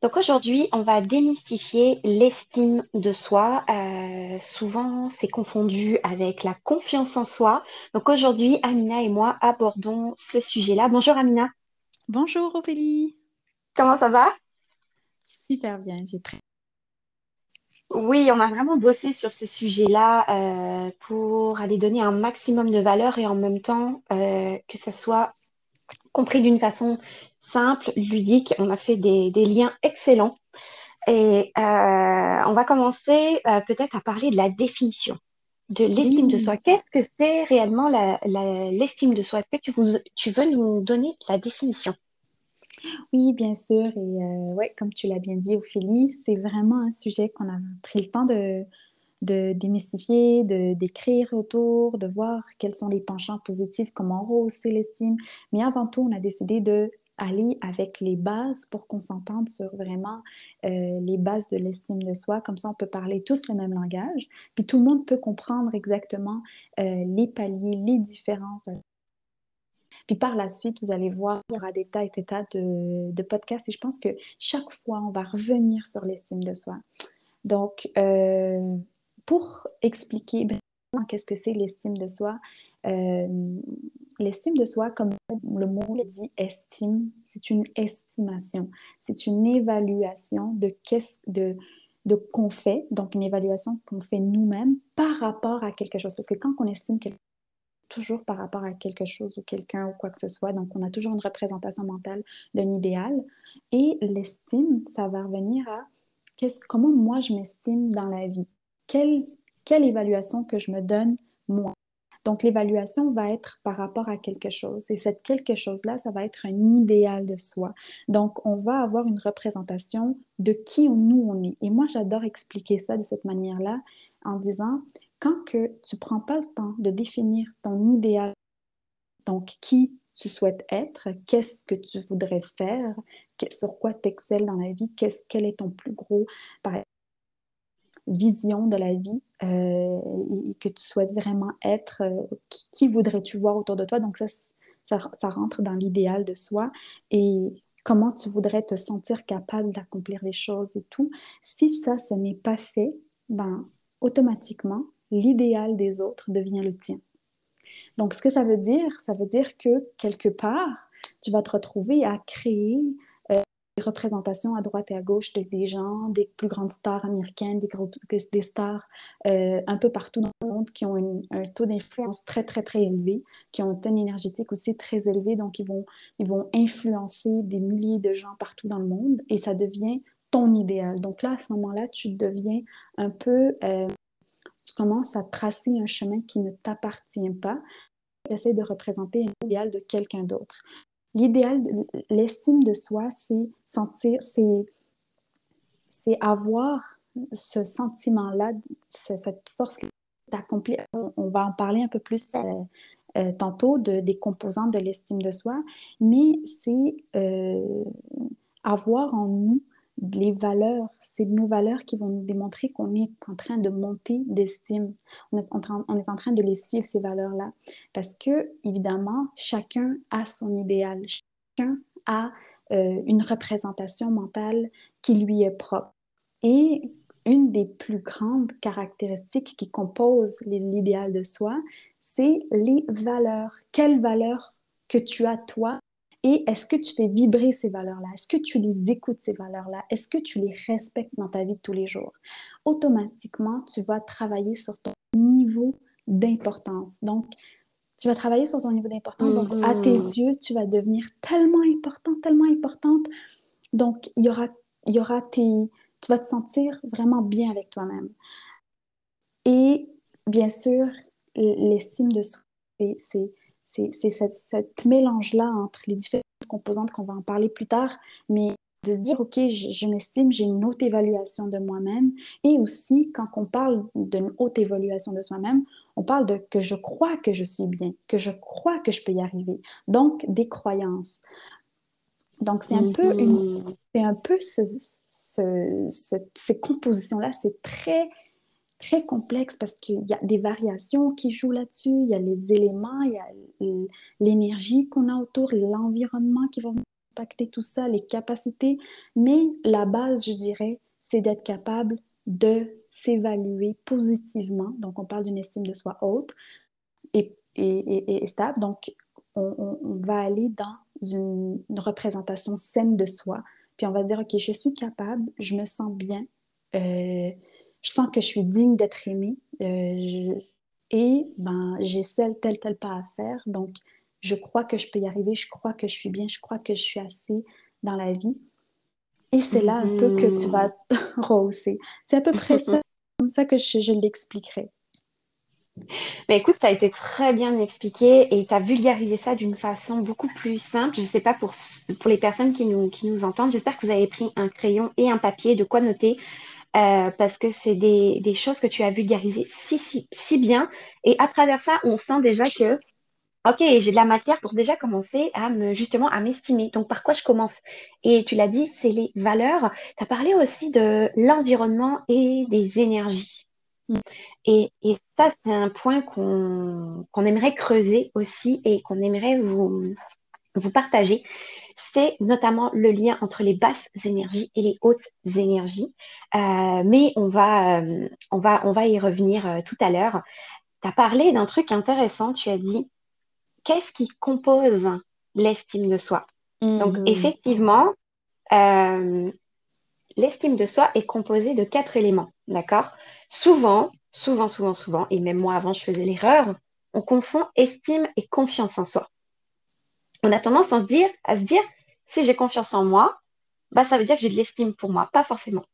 Donc aujourd'hui, on va démystifier l'estime de soi. Euh, souvent, c'est confondu avec la confiance en soi. Donc aujourd'hui, Amina et moi abordons ce sujet-là. Bonjour Amina. Bonjour Ophélie. Comment ça va? Super bien, j'ai très... Oui, on a vraiment bossé sur ce sujet-là euh, pour aller donner un maximum de valeur et en même temps euh, que ça soit compris d'une façon simple, ludique. On a fait des, des liens excellents. Et euh, on va commencer euh, peut-être à parler de la définition de l'estime de soi. Qu'est-ce que c'est réellement l'estime de soi? Est-ce que tu, vous- tu veux nous donner la définition? oui, bien sûr. Et euh, ouais, comme tu l'as bien dit, Ophélie, c'est vraiment un sujet qu'on a pris le temps de, de démystifier, de d'écrire autour, de voir quels sont les penchants positifs, comment rehausser l'estime. Mais avant tout, on a décidé de aller avec les bases pour qu'on s'entende sur vraiment euh, les bases de l'estime de soi. Comme ça, on peut parler tous le même langage, puis tout le monde peut comprendre exactement euh, les paliers, les différents Puis par la suite, vous allez voir, il y aura des tas et des tas de, podcasts et je pense que chaque fois, on va revenir sur l'estime de soi. Donc, euh, pour expliquer brièvement qu'est-ce que c'est l'estime de soi, l'estime de soi, comme le mot dit, estime, c'est une estimation, c'est une évaluation de qu'est-ce de de qu'on fait, donc une évaluation qu'on fait nous-mêmes par rapport à quelque chose. Parce que quand on estime quelque toujours par rapport à quelque chose ou quelqu'un ou quoi que ce soit. Donc, on a toujours une représentation mentale d'un idéal. Et l'estime, ça va revenir à comment moi je m'estime dans la vie. Quelle évaluation que je me donne moi. Donc, l'évaluation va être par rapport à quelque chose. Et cette quelque chose-là, ça va être un idéal de soi. Donc, on va avoir une représentation de qui nous on est. Et moi, j'adore expliquer ça de cette manière-là en disant, quand que tu prends pas le temps de définir ton idéal, donc qui tu souhaites être, qu'est-ce que tu voudrais faire, sur quoi tu excelles dans la vie, qu'est-ce, quel est ton plus gros par vision de la vie euh, et que tu souhaites vraiment être, euh, qui, voudrais-tu voir autour de toi? Donc ça, ça, ça rentre dans l'idéal de soi et comment tu voudrais te sentir capable d'accomplir les choses et tout? Si ça, ce n'est pas fait, ben, automatiquement, l'idéal des autres devient le tien. Donc, ce que ça veut dire, ça veut dire que quelque part, tu vas te retrouver à créer représentations à droite et à gauche de, des gens, des plus grandes stars américaines, des, gros- des stars euh, un peu partout dans le monde qui ont un taux d'influence très, très, très élevé, qui ont un ton énergétique aussi très élevé, donc ils vont, ils vont influencer des milliers de gens partout dans le monde et ça devient ton idéal. Donc là, à ce moment-là, tu deviens un peu, euh, tu commences à tracer un chemin qui ne t'appartient pas essaie de représenter un idéal de quelqu'un d'autre. L'idéal, l'estime de soi, c'est sentir, c'est, avoir ce sentiment-là, ce- cette force d'accomplir. On, on va en parler un peu plus euh, euh, tantôt de, des composantes de l'estime de soi, mais c'est euh, avoir en nous les valeurs, c'est nos valeurs qui vont nous démontrer qu'on est en train de monter d'estime. On est en train, on est en train de les suivre, ces valeurs-là. Parce que, évidemment, chacun a son idéal. Chacun a euh, une représentation mentale qui lui est propre. Et une des plus grandes caractéristiques qui composent l'idéal de soi, c'est les valeurs. Quelles valeurs que tu as toi et est-ce que tu fais vibrer ces valeurs-là? Est-ce que tu les écoutes, ces valeurs-là? Est-ce que tu les respectes dans ta vie de tous les jours? Automatiquement, tu vas travailler sur ton niveau d'importance. Donc, tu vas travailler sur ton niveau d'importance. Donc, à tes Mhm. yeux, tu vas devenir tellement important, tellement importante. Donc, il y aura, y aura tes... Tu vas te sentir vraiment bien avec toi-même. Et bien sûr, l'estime de soi, c'est c'est- cette, cette mélange-là entre les différentes composantes qu'on va en parler plus tard, mais de se dire, OK, je, je m'estime, j'ai une haute évaluation de moi-même. Et aussi, quand on parle d'une haute évaluation de soi-même, on parle de que je crois que je suis bien, que je crois que je peux y arriver. Donc, des croyances. Donc, c'est un Mhm. c'est un peu ce, ce- cette- ces compositions-là, c'est très, très complexe parce qu'il y a des variations qui jouent là-dessus, il y a les éléments, il y a l'énergie qu'on a autour, l'environnement qui va impacter tout ça, les capacités. Mais la base, je dirais, c'est d'être capable de s'évaluer positivement. Donc, on parle d'une estime de soi haute et, et, et, stable. Donc, on, va aller dans une, représentation saine de soi. Puis on va dire, OK, je suis capable, je me sens bien, euh, je sens que je suis digne d'être aimée euh, et ben, j'ai tel, tel, tel pas à faire. Donc, je crois que je peux y arriver, je crois que je suis bien, je crois que je suis assez dans la vie. Et c'est là un peu que tu vas mm-hmm. rehausser. C'est à peu près ça, comme ça que je, je l'expliquerai. Mais écoute, ça a été très bien expliqué et tu as vulgarisé ça d'une façon beaucoup plus simple. Je ne sais pas pour, pour les personnes qui nous, qui nous entendent, j'espère que vous avez pris un crayon et un papier de quoi noter euh, parce que c'est des, des, choses que tu as vulgarisées si, si, si bien. Et à travers ça, on sent déjà que Ok, j'ai de la matière pour déjà commencer à me justement à m'estimer. Donc par quoi je commence? Et tu l'as dit, c'est les valeurs. Tu as parlé aussi de l'environnement et des énergies. Mm. Et, et ça, c'est un point qu'on qu'on aimerait creuser aussi et qu'on aimerait vous, vous partager. C'est notamment le lien entre les basses énergies et les hautes énergies. Euh, mais on va, euh, on, va, on va y revenir euh, tout à l'heure. Tu as parlé d'un truc intéressant. Tu as dit qu'est-ce qui compose l'estime de soi? Donc, mhm. effectivement, l'estime de soi est composée de quatre éléments, d'accord? Souvent, souvent, souvent, souvent, et même moi avant, je faisais l'erreur, on confond estime et confiance en soi. On a tendance à se dire, à se dire si j'ai confiance en moi, bah, ça veut dire que j'ai de l'estime pour moi. Pas forcément.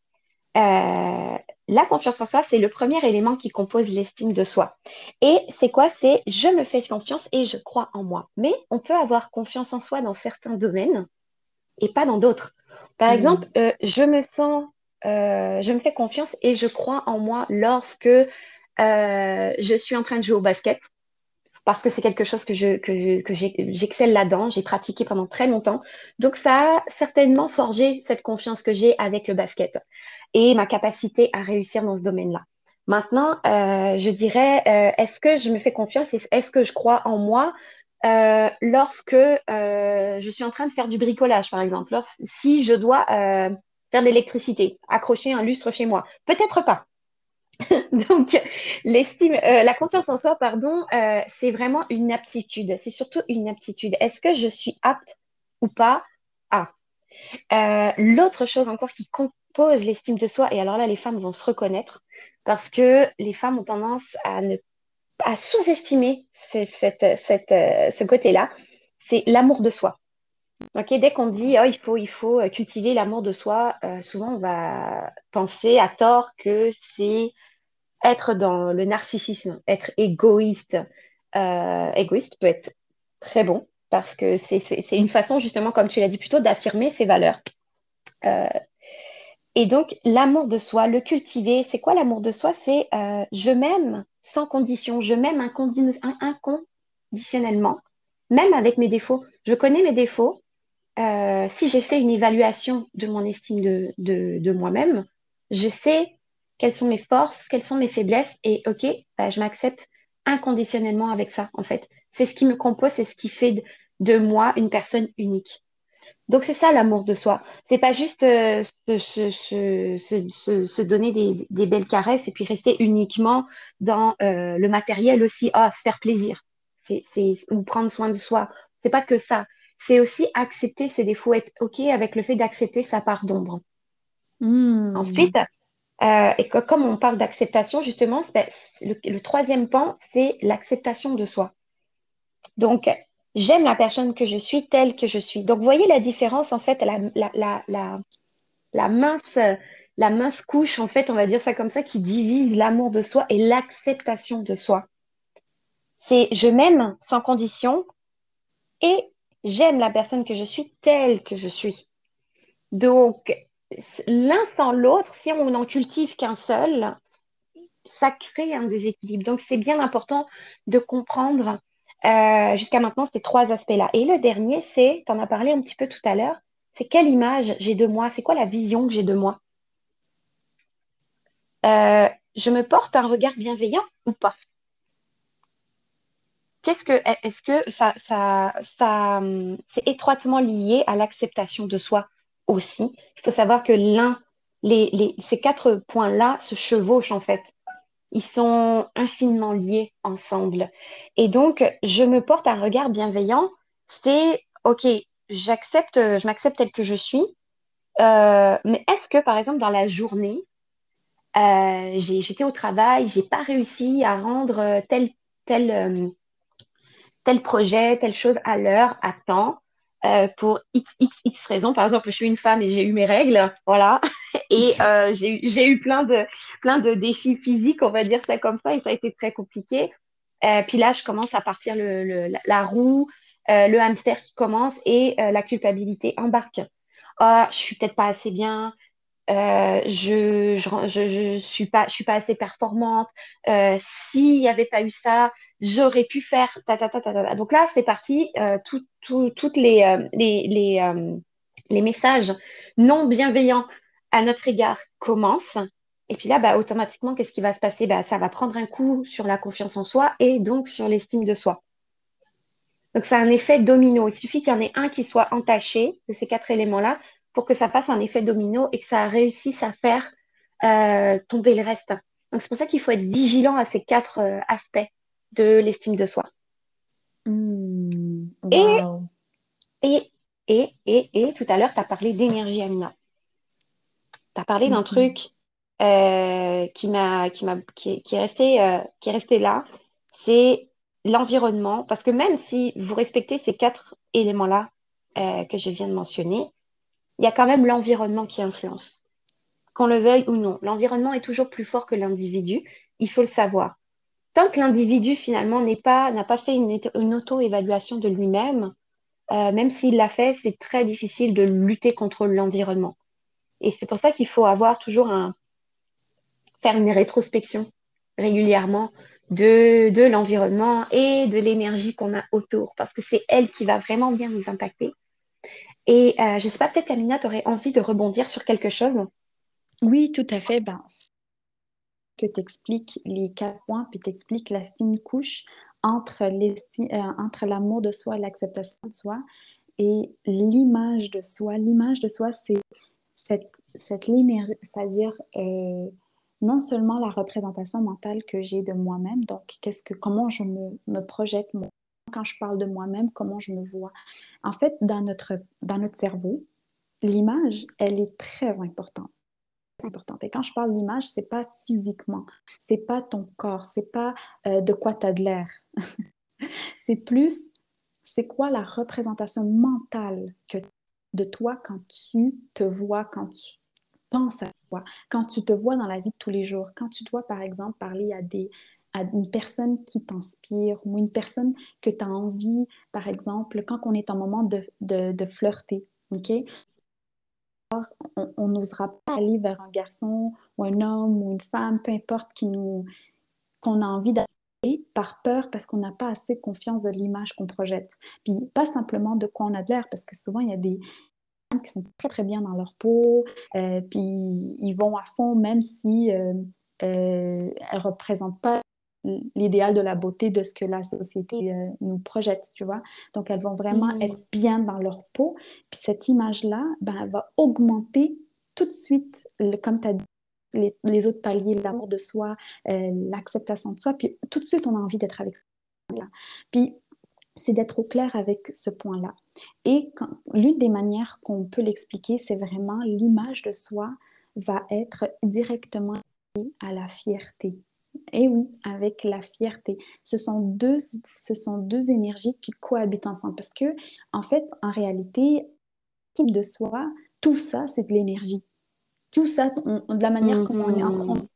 Euh, la confiance en soi, c'est le premier élément qui compose l'estime de soi. Et c'est quoi? C'est je me fais confiance et je crois en moi. Mais on peut avoir confiance en soi dans certains domaines et pas dans d'autres. Par mmh. exemple, euh, je me sens, euh, je me fais confiance et je crois en moi lorsque je suis en train de jouer au basket parce que c'est quelque chose que je que, que j'excelle là-dedans, j'ai pratiqué pendant très longtemps. Donc ça a certainement forgé cette confiance que j'ai avec le basket et ma capacité à réussir dans ce domaine-là. Maintenant, euh, je dirais, euh, est-ce que je me fais confiance Est-ce que je crois en moi euh, lorsque je suis en train de faire du bricolage, par exemple Si je dois faire de l'électricité, accrocher un lustre chez moi? Peut-être pas. Donc, l'estime, euh, la confiance en soi, pardon, euh, c'est vraiment une aptitude. C'est surtout une aptitude. Est-ce que je suis apte ou pas à? Euh, L'autre chose encore qui compose l'estime de soi, et alors là, les femmes vont se reconnaître parce que les femmes ont tendance à sous-estimer ce côté-là, c'est l'amour de soi. Dès qu'on dit oh, il, faut, il faut cultiver l'amour de soi, souvent on va penser à tort que c'est être dans le narcissisme, être égoïste. Euh, égoïste peut être très bon parce que c'est une façon, justement, comme tu l'as dit plutôt, d'affirmer ses valeurs. Euh, et donc, l'amour de soi, le cultiver, c'est quoi l'amour de soi? C'est euh, je m'aime sans condition, je m'aime inconditionnellement, même avec mes défauts. Je connais mes défauts. Si j'ai fait une évaluation de mon estime de, moi-même, je sais quelles sont mes forces, quelles sont mes faiblesses, et ok, bah, je m'accepte inconditionnellement avec ça, en fait. C'est ce qui me compose, c'est ce qui fait de, moi une personne unique. Donc c'est ça l'amour de soi. C'est pas juste euh, se, donner des, belles caresses et puis rester uniquement dans euh, le matériel aussi, ah, se faire plaisir, ou prendre soin de soi. C'est pas que ça. C'est aussi accepter ses défauts, être ok avec le fait d'accepter sa part d'ombre. Hmm. Ensuite, euh, et comme on parle d'acceptation, justement, le, troisième pan, c'est l'acceptation de soi. Donc, j'aime la personne que je suis telle que je suis. Donc, vous voyez la différence, en fait, la, la, mince, la mince couche, en fait, on va dire ça comme ça, qui divise l'amour de soi et l'acceptation de soi. C'est je m'aime sans condition et j'aime la personne que je suis telle que je suis. Donc, l'un sans l'autre, si on n'en cultive qu'un seul, ça crée un déséquilibre. Donc, c'est bien important de comprendre euh, jusqu'à maintenant ces trois aspects-là. Et le dernier, c'est, tu en as parlé un petit peu tout à l'heure, c'est quelle image j'ai de moi, c'est quoi la vision que j'ai de moi? Euh, je me porte un regard bienveillant ou pas? Qu'est-ce que, est-ce que ça, ça, ça, hum, c'est étroitement lié à l'acceptation de soi aussi? Il faut savoir que l'un, les, les, ces quatre points-là se chevauchent en fait. Ils sont infiniment liés ensemble. Et donc, je me porte un regard bienveillant. C'est, OK, j'accepte, je m'accepte tel que je suis. Euh, mais est-ce que, par exemple, dans la journée, euh, j'étais au travail, j'ai pas réussi à rendre tel, tel, euh, tel projet, telle chose à l'heure, à temps, euh, pour x, x, x raisons. Par exemple, je suis une femme et j'ai eu mes règles, voilà. Et euh, j'ai eu plein de, plein de défis physiques, on va dire ça comme ça, et ça a été très compliqué. Euh, puis là, je commence à partir le, la roue, le hamster qui commence et la culpabilité embarque. Oh, je suis peut-être pas assez bien, je, je, je, suis pas, suis pas assez performante. S'il n'y avait pas eu ça, j'aurais pu faire ta, ta, ta, ta, ta. Donc là, c'est parti. Euh, tout, tout, toutes les, euh, euh, les, messages non bienveillants à notre égard commencent. Et puis là, bah, automatiquement, qu'est-ce qui va se passer? Bah, Ça va prendre un coup sur la confiance en soi et donc sur l'estime de soi. Donc, c'est un effet domino. Il suffit qu'il y en ait un qui soit entaché de ces quatre éléments-là pour que ça fasse un effet domino et que ça réussisse à faire euh, tomber le reste. Donc c'est pour ça qu'il faut être vigilant à ces quatre aspects de l'estime de soi. Mmh, wow. et, et, et, et, tout à l'heure, tu as parlé d'énergie, Amina. Tu as parlé d'un mmh. truc euh, qui, m'a, qui, m'a, qui, qui, est resté, euh, qui est resté là, c'est l'environnement. Parce que même si vous respectez ces quatre éléments-là euh, que je viens de mentionner, il y a quand même l'environnement qui influence. Qu'on le veuille ou non, l'environnement est toujours plus fort que l'individu, il faut le savoir. Tant que l'individu finalement n'est pas, n'a pas fait une, auto-évaluation de lui-même, euh, même s'il l'a fait, c'est très difficile de lutter contre l'environnement. Et c'est pour ça qu'il faut avoir toujours un, faire une rétrospection régulièrement de, de l'environnement et de l'énergie qu'on a autour, parce que c'est elle qui va vraiment bien nous impacter. Et euh, je ne sais pas, peut-être Amina, tu aurais envie de rebondir sur quelque chose? Oui, tout à fait. Ben, que tu expliques les quatre points, puis tu expliques la fine couche entre, euh, l'amour de soi l'acceptation de soi et l'image de soi. L'image de soi, c'est cette, cette l'énergie, c'est-à-dire euh, non seulement la représentation mentale que j'ai de moi-même, donc qu'est-ce que, comment je me, me projette moi quand je parle de moi-même, comment je me vois. En fait, dans notre, dans notre cerveau, l'image, elle est très importante. Importante. Et quand je parle d'image, c'est pas physiquement, c'est pas ton corps, c'est pas euh, de quoi tu as de l'air. c'est plus, c'est quoi la représentation mentale que de toi quand tu te vois, quand tu penses à toi, quand tu te vois dans la vie de tous les jours, quand tu dois, par exemple, parler à des, à une personne qui t'inspire ou une personne que tu as envie, par exemple, quand on est en moment de, de, de flirter, OK? On n'osera pas aller vers un garçon ou un homme ou une femme, peu importe, qui nous qu'on a envie d'aller par peur parce qu'on n'a pas assez confiance de l'image qu'on projette. Puis pas simplement de quoi on a de l'air, parce que souvent il y a des femmes qui sont très très bien dans leur peau, euh, puis ils vont à fond même si euh, euh, elles représentent pas l'idéal de la beauté de ce que la société euh, nous projette, tu vois. Donc, elles vont vraiment mmh. être bien dans leur peau. Puis cette image-là, ben, elle va augmenter tout de suite, le, comme tu as dit, les, les, autres paliers, l'amour de soi, euh, l'acceptation de soi. Puis tout de suite, on a envie d'être avec ça. Puis c'est d'être au clair avec ce point-là. Et l'une des manières qu'on peut l'expliquer, c'est vraiment l'image de soi va être directement à la fierté. Et oui, avec la fierté. Ce sont deux, ce sont deux énergies qui cohabitent ensemble parce que, en fait, en réalité, type de soi, tout ça, c'est de l'énergie. Tout ça, de la manière mm on est en train de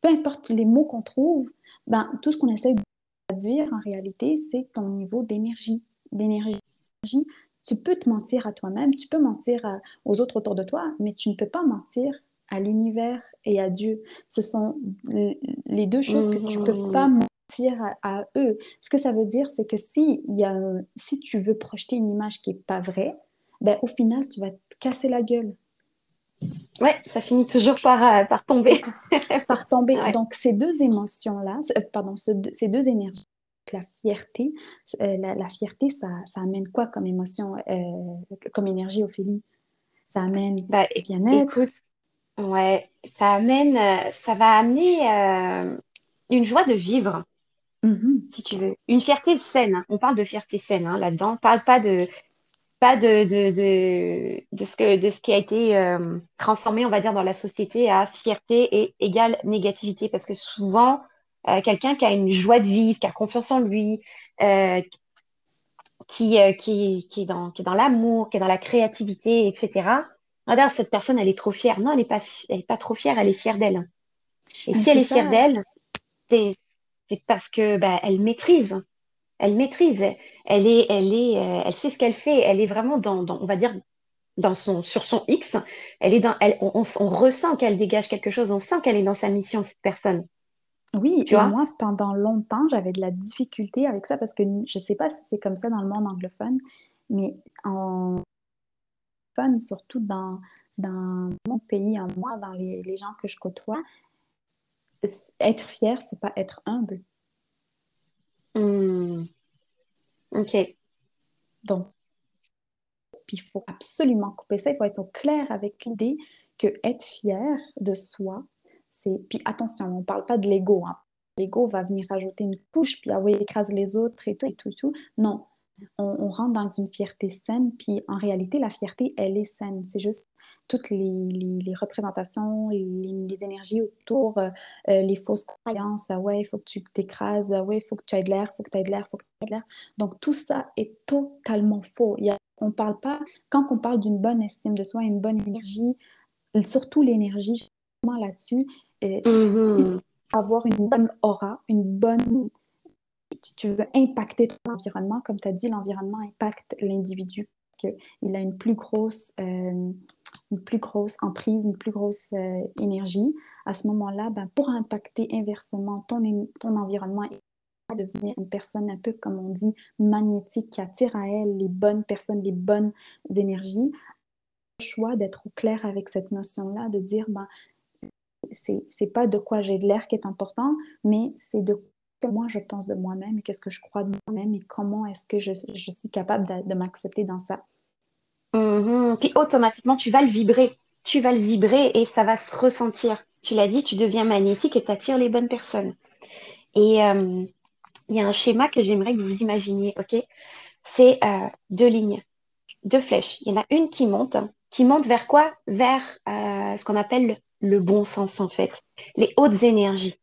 peu importe les mots qu'on trouve, ben, tout ce qu'on essaie de traduire en réalité, c'est ton niveau d'énergie. D'énergie. Tu peux te mentir à toi-même, tu peux mentir aux autres autour de toi, mais tu ne peux pas mentir à l'univers et à Dieu. Ce sont les deux choses que tu ne peux mmh. pas mentir à, eux. Ce que ça veut dire, c'est que si, y a, si tu veux projeter une image qui n'est pas vraie, ben, au final, tu vas te casser la gueule. Ouais, ça finit toujours par, euh, par tomber. par tomber. Ouais. Donc, ces deux émotions-là, euh, pardon, ce, ces deux énergies la fierté, euh, la, fierté, ça, ça, amène quoi comme émotion, comme énergie, Ophélie? Ça amène bah, bien-être? Ouais, ça amène, ça va amener une joie de vivre, mm-hmm. si tu veux. Une fierté saine. On parle de fierté saine hein, là-dedans. On parle pas de, pas de, de, de, de, ce, que, de ce qui a été euh, transformé, on va dire, dans la société à fierté et égale négativité. Parce que souvent, euh, quelqu'un qui a une joie de vivre, qui a confiance en lui, euh, qui, qui, qui, est dans, qui est dans l'amour, qui est dans la créativité, etc. Regarde, cette personne, elle est trop fière. Non, elle n'est pas, elle est pas trop fière, elle est fière d'elle. Et si elle est fière d'elle, c'est parce que bah, elle maîtrise elle maîtrise, elle est, elle est, euh, elle sait ce qu'elle fait, elle est vraiment dans, on va dire, dans son, sur son X, elle est dans, elle, on, ressent qu'elle dégage quelque chose, on sent qu'elle est dans sa mission, cette personne. Oui, tu et vois? moi, pendant longtemps, j'avais de la difficulté avec ça parce que je ne sais pas si c'est comme ça dans le monde anglophone, mais en fun, surtout dans, dans mon pays, en moi, dans les, les gens que je côtoie, être fier, c'est pas être humble. Hmm. Ok. Donc, puis il faut absolument couper ça. Il faut être au clair avec l'idée que être fier de soi, c'est. Puis attention, on ne parle pas de l'ego. Hein. L'ego va venir rajouter une couche, puis ah oui, écrase les autres et tout et tout et tout. Non, on, rentre dans une fierté saine, puis en réalité, la fierté, elle est saine. C'est juste toutes les, représentations, les, énergies autour, euh, euh, les fausses croyances, ah ouais, il faut que tu t'écrases, ah ouais, il faut que tu aies de l'air, il faut que tu aies de l'air, il faut que tu aies de l'air. Donc tout ça est totalement faux. Il y on parle pas, quand on parle d'une bonne estime de soi, une bonne énergie, surtout l'énergie, là-dessus, euh, mm-hmm. avoir une bonne aura, une bonne tu veux impacter ton environnement, comme tu as dit, l'environnement impacte l'individu, qu'il a une plus grosse, euh, une plus grosse emprise, une plus grosse euh, énergie. À ce moment-là, ben, pour impacter inversement ton, ton environnement et devenir une personne un peu, comme on dit, magnétique, qui attire à elle les bonnes personnes, les bonnes énergies, le choix d'être au clair avec cette notion-là, de dire, ben, c'est pas de quoi j'ai de l'air qui est important, mais c'est de moi je pense de moi-même et qu'est-ce que je crois de moi-même et comment est-ce que je, suis capable de, m'accepter dans ça. Mm-hmm. Puis automatiquement, tu vas le vibrer. Tu vas le vibrer et ça va se ressentir. Tu l'as dit, tu deviens magnétique et tu attires les bonnes personnes. Et euh, il y a un schéma que j'aimerais que vous imaginiez, ok? C'est euh, deux lignes, deux flèches. Il y en a une qui monte. Qui monte vers quoi? Vers euh, ce qu'on appelle le bon sens, en fait. Les hautes énergies.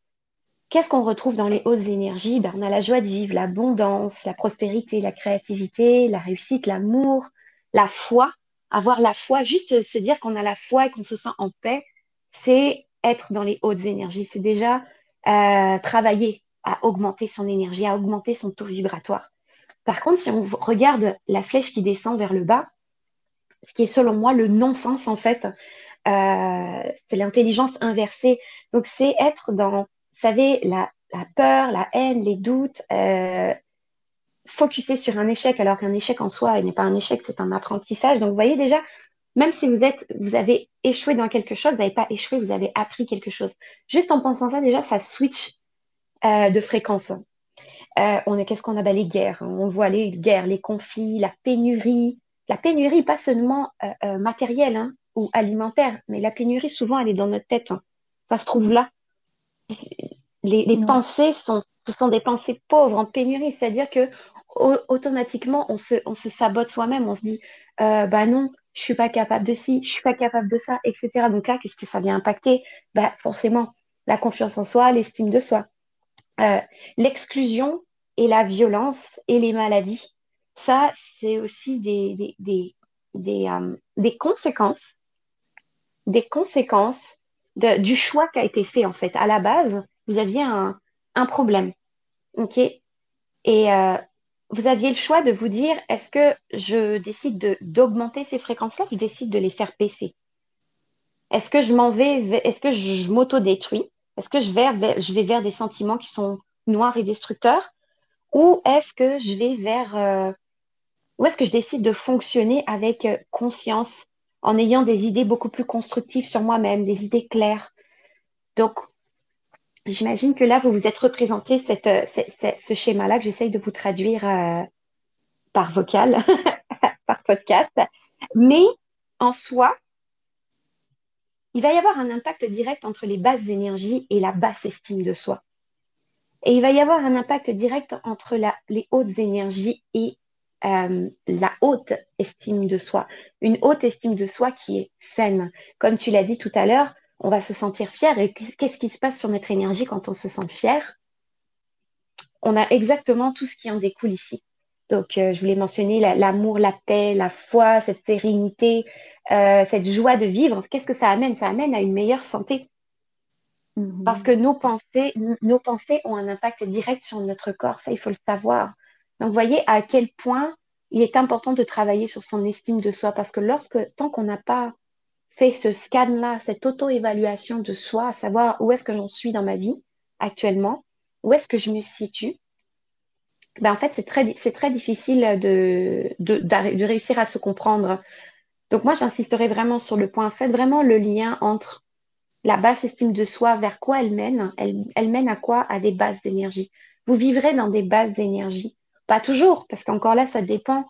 Qu'est-ce qu'on retrouve dans les hautes énergies? Ben, On a la joie de vivre, l'abondance, la prospérité, la créativité, la réussite, l'amour, la foi. Avoir la foi, juste se dire qu'on a la foi et qu'on se sent en paix, c'est être dans les hautes énergies. C'est déjà euh, travailler à augmenter son énergie, à augmenter son taux vibratoire. Par contre, si on regarde la flèche qui descend vers le bas, ce qui est selon moi le non-sens en fait, euh, c'est l'intelligence inversée. Donc c'est être dans savez, la, peur, la haine, les doutes, euh, sur un échec alors qu'un échec en soi n'est pas un échec, c'est un apprentissage. Donc vous voyez déjà, même si vous êtes, avez échoué dans quelque chose, vous n'avez pas échoué, vous avez appris quelque chose. Juste en pensant ça, déjà, ça switch euh, de fréquence. Euh, on est, qu'est-ce qu'on a Les guerres. Hein? On voit les guerres, les conflits, la pénurie. La pénurie, pas seulement euh, matérielle hein, ou alimentaire, mais la pénurie, souvent, elle est dans notre tête. Hein. Ça se trouve là les, pensées sont, ce sont des pensées pauvres, en pénurie, c'est-à-dire que automatiquement, on se, on se sabote soi-même, on se dit, euh, bah non, je suis pas capable de ci, je suis pas capable de ça, etc. Donc là, qu'est-ce que ça vient impacter? Bah, Forcément, la confiance en soi, l'estime de soi. Euh, l'exclusion et la violence et les maladies, ça, c'est aussi des, des, des, des, euh, des conséquences, des conséquences du choix qui a été fait, en fait. À la base, vous aviez un, problème. OK? Et euh, vous aviez le choix de vous dire est-ce que je décide de, d'augmenter ces fréquences-là ou je décide de les faire baisser? Est-ce que je m'en vais, est-ce que je, m'auto-détruis? Est-ce que je vais, je vais vers des sentiments qui sont noirs et destructeurs? Ou est-ce que je vais vers. Euh, ou est-ce que je décide de fonctionner avec euh, conscience, en ayant des idées beaucoup plus constructives sur moi-même, des idées claires Donc, j'imagine que là, vous vous êtes représenté cette, ce schéma-là que j'essaye de vous traduire par vocal, par podcast. Mais en soi, il va y avoir un impact direct entre les basses énergies et la basse estime de soi. Et il va y avoir un impact direct entre les hautes énergies et euh, la haute estime de soi. Une haute estime de soi qui est saine. Comme tu l'as dit tout à l'heure, on va se sentir fier. Et qu'est-ce qui se passe sur notre énergie quand on se sent fier? On a exactement tout ce qui en découle ici. Donc, euh, je voulais mentionner l'amour, la, paix, la foi, cette sérénité, euh, cette joie de vivre. Qu'est-ce que ça amène? Ça amène à une meilleure santé. Mhm. Parce que nos pensées, nos pensées ont un impact direct sur notre corps. Ça, il faut le savoir. Donc, voyez à quel point il est important de travailler sur son estime de soi. Parce que lorsque, tant qu'on n'a pas fait ce scan-là, cette auto-évaluation de soi, à savoir où est-ce que j'en suis dans ma vie actuellement, où est-ce que je me situe, ben, en fait, c'est très, très difficile de, de, de, réussir à se comprendre. Donc, moi, j'insisterai vraiment sur le point. Faites vraiment le lien entre la basse estime de soi, vers quoi elle mène. Elle, elle mène à quoi? À des bases d'énergie. Vous vivrez dans des bases d'énergie. Pas toujours, parce qu'encore là, ça dépend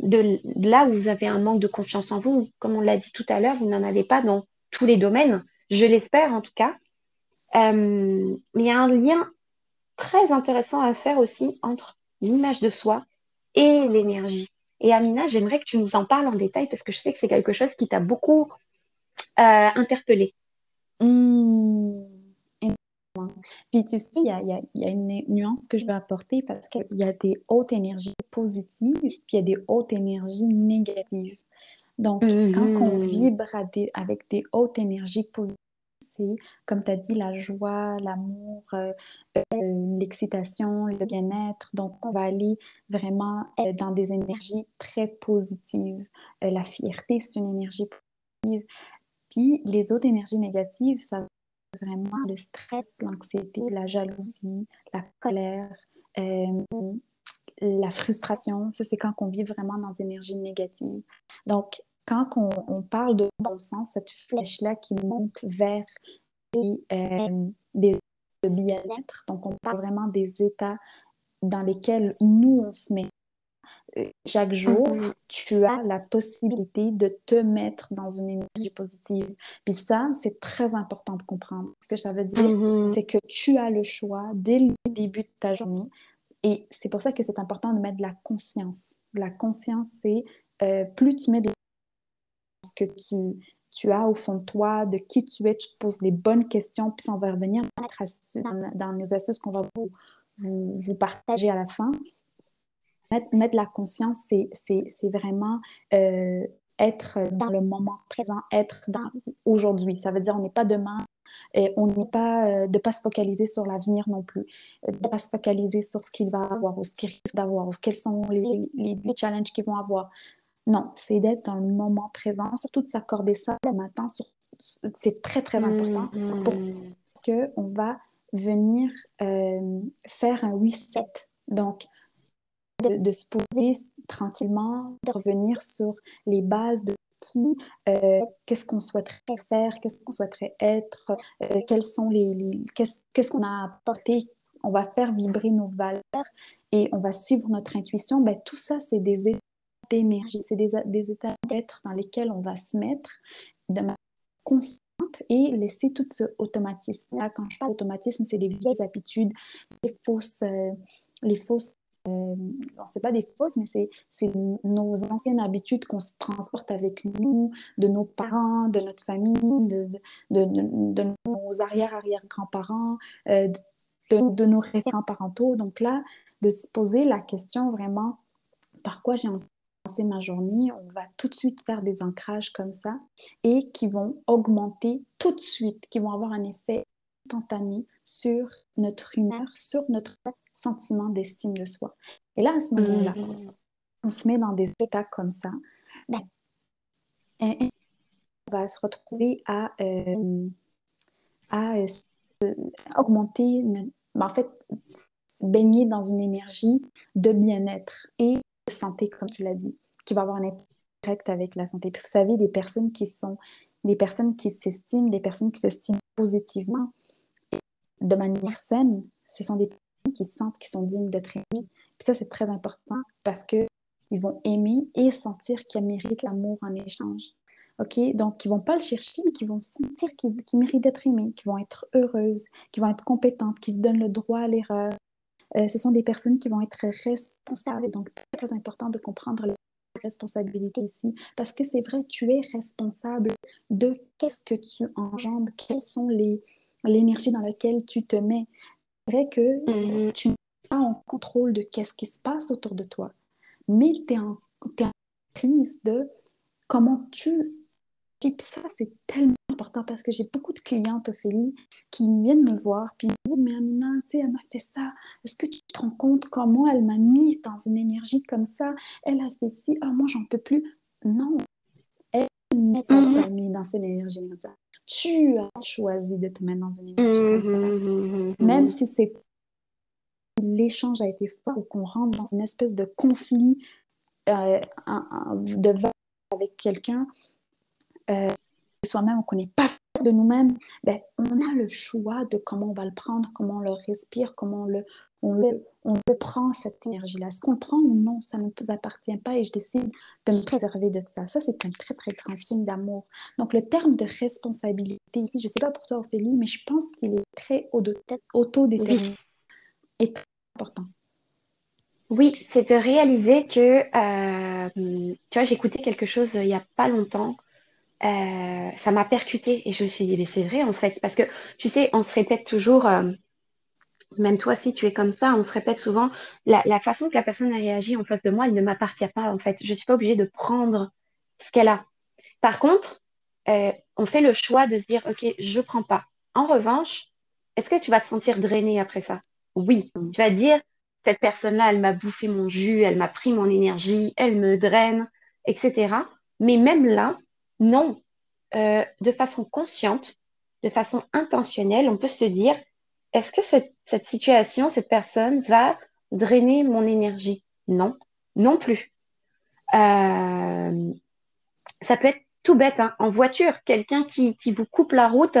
de là où vous avez un manque de confiance en vous. Comme on l'a dit tout à l'heure, vous n'en avez pas dans tous les domaines. Je l'espère en tout cas. Euh, mais il y a un lien très intéressant à faire aussi entre l'image de soi et l'énergie. Et Amina, j'aimerais que tu nous en parles en détail parce que je sais que c'est quelque chose qui t'a beaucoup euh, interpellé. Mmh. Puis tu sais, il y a, y a, une nuance que je veux apporter parce qu'il y a des hautes énergies positives, puis il y a des hautes énergies négatives. Donc, quand on mmh. vibre avec des hautes énergies positives, c'est, comme tu as dit, la joie, l'amour, euh, euh, l'excitation, le bien-être. Donc, on va aller vraiment euh, dans des énergies très positives. la fierté, c'est une énergie positive. Puis, les autres énergies négatives, ça va vraiment le stress, l'anxiété, la jalousie, la colère, la frustration. Ça, c'est quand on vit vraiment dans des énergies négatives. Donc, quand on, parle de bon sens, cette flèche-là qui monte vers euh, des de bien-être, donc on parle vraiment des états dans lesquels nous, on se met. Euh, chaque jour, mm-hmm. tu as la possibilité de te mettre dans une énergie positive. Puis ça, c'est très important de comprendre. Ce que ça veut dire, mm-hmm. c'est que tu as le choix dès le début de ta journée. Et c'est pour ça que c'est important de mettre de la conscience. La conscience, c'est euh, plus tu mets de que tu, tu as au fond de toi, de qui tu es, tu te poses les bonnes questions, puis on va revenir dans, nos astuces qu'on va vous, vous, partager à la fin. Mettre, mettre la conscience, c'est vraiment euh, être dans le moment présent, être dans aujourd'hui. Ça veut dire on n'est pas demain, et on n'est pas euh, de pas se focaliser sur l'avenir non plus, de ne pas se focaliser sur ce qu'il va avoir ou ce qu'il risque d'avoir, ou quels sont les, les, les challenges qu'ils vont avoir. Non, c'est d'être dans le moment présent, surtout de s'accorder ça le matin. C'est très, très important mm-hmm. parce qu'on va venir euh, faire un reset. Donc, de, se poser tranquillement, de revenir sur les bases de qui, euh, qu'est-ce qu'on souhaiterait faire, qu'est-ce qu'on souhaiterait être, euh, quels sont les, qu'est-ce qu'on a apporté, on va faire vibrer nos valeurs et on va suivre notre intuition. Ben, tout ça, c'est des d'énergie. C'est des, états d'être dans lesquels on va se mettre de manière constante et laisser tout ce automatisme. Quand je parle d'automatisme, c'est des vieilles habitudes, les fausses, euh, les fausses euh, c'est pas des fausses, mais c'est nos anciennes habitudes qu'on se transporte avec nous, de nos parents, de notre famille, de, de, de, nos arrière-arrière-grands-parents, euh, de, nos référents parentaux. Donc là, de se poser la question vraiment, par quoi j'ai envie ma journée, on va tout de suite faire des ancrages comme ça et qui vont augmenter tout de suite, qui vont avoir un effet instantané sur notre humeur, sur notre sentiment d'estime de soi. Et là, à ce moment-là, mmh. on se met dans des états comme ça. Ben, on va se retrouver à, euh, à euh, augmenter, ben, en fait, se baigner dans une énergie de bien-être et de santé, comme tu l'as dit qui va avoir un impact direct avec la santé. Puis vous savez, des personnes qui sont des personnes qui s'estiment, des personnes qui s'estiment positivement, de manière saine, ce sont des personnes qui sentent qu'ils sont dignes d'être aimés. Puis ça, c'est très important parce qu'ils vont aimer et sentir qu'ils méritent l'amour en échange. OK? Donc, ils vont pas le chercher, mais qu'ils vont sentir qu'ils méritent d'être aimés, qu'ils vont être heureuses, qu'ils vont être compétentes, qu'ils se donnent le droit à l'erreur. Euh, ce sont des personnes qui vont être responsables. Donc, très, très important de comprendre la responsabilité ici. Parce que c'est vrai, tu es responsable de qu'est-ce que tu engendres, quelles sont les l'énergie dans laquelle tu te mets. Vrai que mm-hmm. tu n'es pas en contrôle de qu'est-ce qui se passe autour de toi, mais tu es en, crise de comment tu puis ça, c'est tellement important parce que j'ai beaucoup de clientes, Ophélie, qui viennent me voir, puis me disent, mais Amina, tu sais, elle m'a fait ça. Est-ce que tu te rends compte comment elle m'a mis dans une énergie comme ça? Elle a fait ci, ah, moi, j'en peux plus. Non, elle n'est pas mm-hmm. mis dans cette énergie comme ça. Tu as choisi de te mettre dans une énergie comme ça. Mm-hmm. Même si c'est l'échange a été fort ou qu'on rentre dans une espèce de conflit euh, de avec quelqu'un, euh, soi-même, on ne connaît pas de nous-mêmes, ben, on a le choix de comment on va le prendre, comment on le respire, comment on le, on le, on le prend, cette énergie-là. Est-ce qu'on le prend ou non, ça ne nous appartient pas et je décide de me préserver de ça. Ça, c'est un très, très grand signe d'amour. Donc, le terme de responsabilité ici, je ne sais pas pour toi, Ophélie, mais je pense qu'il est très autodéterminé et très important. Oui, c'est de réaliser que, euh, tu vois, écouté quelque chose il n'y a pas longtemps euh, ça m'a percuté et je me suis dit, mais c'est vrai en fait, parce que tu sais, on se répète toujours, euh, même toi si tu es comme ça, on se répète souvent, la, façon que la personne a réagi en face de moi, elle ne m'appartient pas en fait. Je ne suis pas obligée de prendre ce qu'elle a. Par contre, euh, on fait le choix de se dire, ok, je prends pas. En revanche, est-ce que tu vas te sentir drainé après ça? Oui. Tu vas dire, cette personne-là, elle m'a bouffé mon jus, elle m'a pris mon énergie, elle me draine, etc. Mais même là, non, euh, de façon consciente, de façon intentionnelle, on peut se dire, est-ce que cette, situation, cette personne va drainer mon énergie? Non, non plus. Euh, ça peut être tout bête, hein. en voiture, quelqu'un qui, vous coupe la route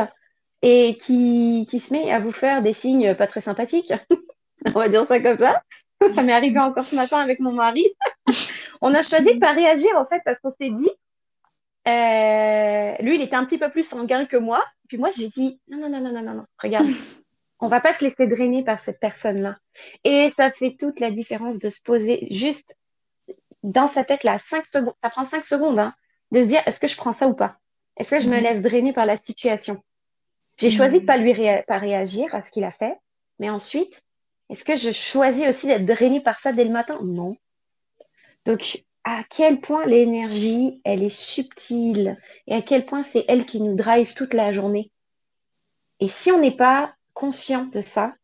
et qui, se met à vous faire des signes pas très sympathiques. On va dire ça comme ça. Ça m'est arrivé encore ce matin avec mon mari. On a choisi de pas réagir en fait parce qu'on s'est dit, euh, lui, il était un petit peu plus sanguin que moi. Puis moi, je lui ai dit non, non, non, non, non, non, regarde, on va pas se laisser drainer par cette personne-là. Et ça fait toute la différence de se poser juste dans sa tête là, 5 secondes. Ça prend 5 secondes hein, de se dire est-ce que je prends ça ou pas? Est-ce que je me mhm. laisse drainer par la situation? J'ai choisi de mhm. pas lui pas réagir à ce qu'il a fait, mais ensuite, est-ce que je choisis aussi d'être drainée par ça dès le matin? Non. Donc, à quel point l'énergie, elle est subtile et à quel point c'est elle qui nous drive toute la journée. Et si on n'est pas conscient de ça,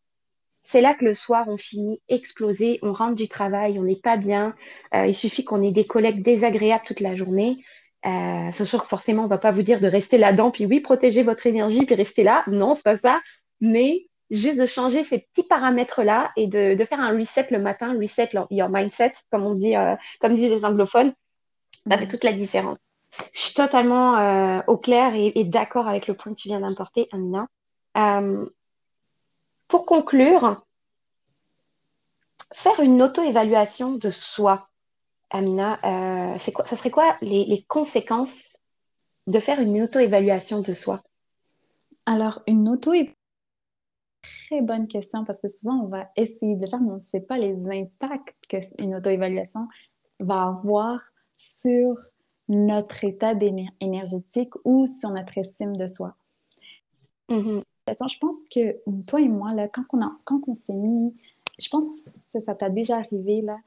c'est là que le soir, on finit explosé, on rentre du travail, on n'est pas bien. Euh, il suffit qu'on ait des collègues désagréables toute la journée. Euh, que forcément, on ne va pas vous dire de rester là-dedans, puis oui, protéger votre énergie, puis rester là. Non, c'est pas ça. Mais juste de changer ces petits paramètres-là et de, faire un reset le matin, reset your mindset, comme on dit, euh, comme disent les anglophones, ça fait toute la différence. Je suis totalement euh, au clair et, d'accord avec le point que tu viens d'importer, Amina. Euh, pour conclure, faire une auto-évaluation de soi, Amina, c'est quoi, ça serait quoi les, les conséquences de faire une auto-évaluation de soi? Alors, une auto-évaluation, très bonne question parce que souvent, on va essayer de faire, mais on ne sait pas les impacts qu'une auto-évaluation va avoir sur notre état énergétique ou sur notre estime de soi. Mm-hmm. Je pense que toi et moi, là, quand on, quand on s'est mis, je pense que ça t'a déjà arrivé, là,